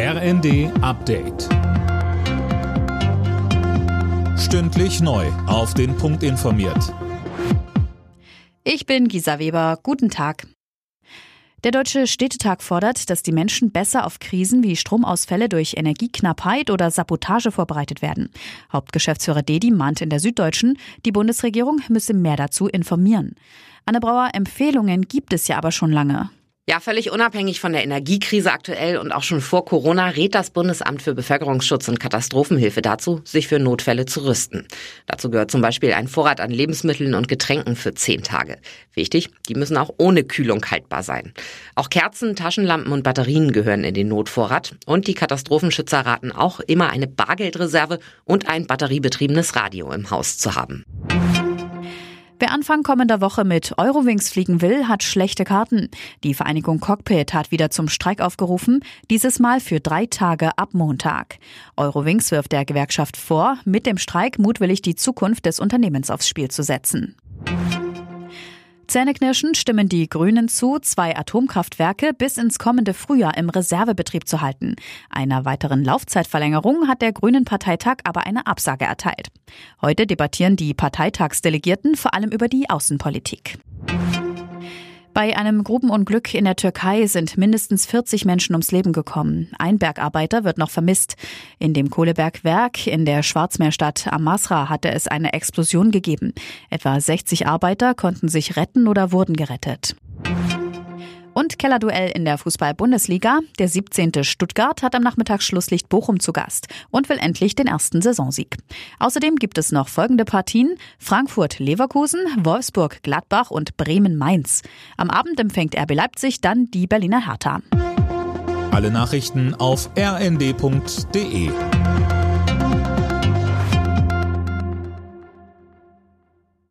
RND Update. Stündlich neu. Auf den Punkt informiert. Ich bin Gisa Weber. Guten Tag. Der Deutsche Städtetag fordert, dass die Menschen besser auf Krisen wie Stromausfälle durch Energieknappheit oder Sabotage vorbereitet werden. Hauptgeschäftsführer Dedi mahnt in der Süddeutschen, die Bundesregierung müsse mehr dazu informieren. Anne Brauer, Empfehlungen gibt es ja aber schon lange. Ja, völlig unabhängig von der Energiekrise aktuell und auch schon vor Corona rät das Bundesamt für Bevölkerungsschutz und Katastrophenhilfe dazu, sich für Notfälle zu rüsten. Dazu gehört zum Beispiel ein Vorrat an Lebensmitteln und Getränken für zehn Tage. Wichtig, die müssen auch ohne Kühlung haltbar sein. Auch Kerzen, Taschenlampen und Batterien gehören in den Notvorrat und die Katastrophenschützer raten auch immer eine Bargeldreserve und ein batteriebetriebenes Radio im Haus zu haben. Wer Anfang kommender Woche mit Eurowings fliegen will, hat schlechte Karten. Die Vereinigung Cockpit hat wieder zum Streik aufgerufen, dieses Mal für drei Tage ab Montag. Eurowings wirft der Gewerkschaft vor, mit dem Streik mutwillig die Zukunft des Unternehmens aufs Spiel zu setzen. Zähneknirschen stimmen die Grünen zu, zwei Atomkraftwerke bis ins kommende Frühjahr im Reservebetrieb zu halten. Einer weiteren Laufzeitverlängerung hat der Grünen Parteitag aber eine Absage erteilt. Heute debattieren die Parteitagsdelegierten vor allem über die Außenpolitik. Bei einem Grubenunglück in der Türkei sind mindestens 40 Menschen ums Leben gekommen. Ein Bergarbeiter wird noch vermisst. In dem Kohlebergwerk in der Schwarzmeerstadt Amasra hatte es eine Explosion gegeben. Etwa 60 Arbeiter konnten sich retten oder wurden gerettet. Und Kellerduell in der Fußball-Bundesliga. Der 17. Stuttgart hat am Nachmittag Schlusslicht Bochum zu Gast und will endlich den ersten Saisonsieg. Außerdem gibt es noch folgende Partien. Frankfurt-Leverkusen, Wolfsburg-Gladbach und Bremen-Mainz. Am Abend empfängt RB Leipzig dann die Berliner Hertha. Alle Nachrichten auf rnd.de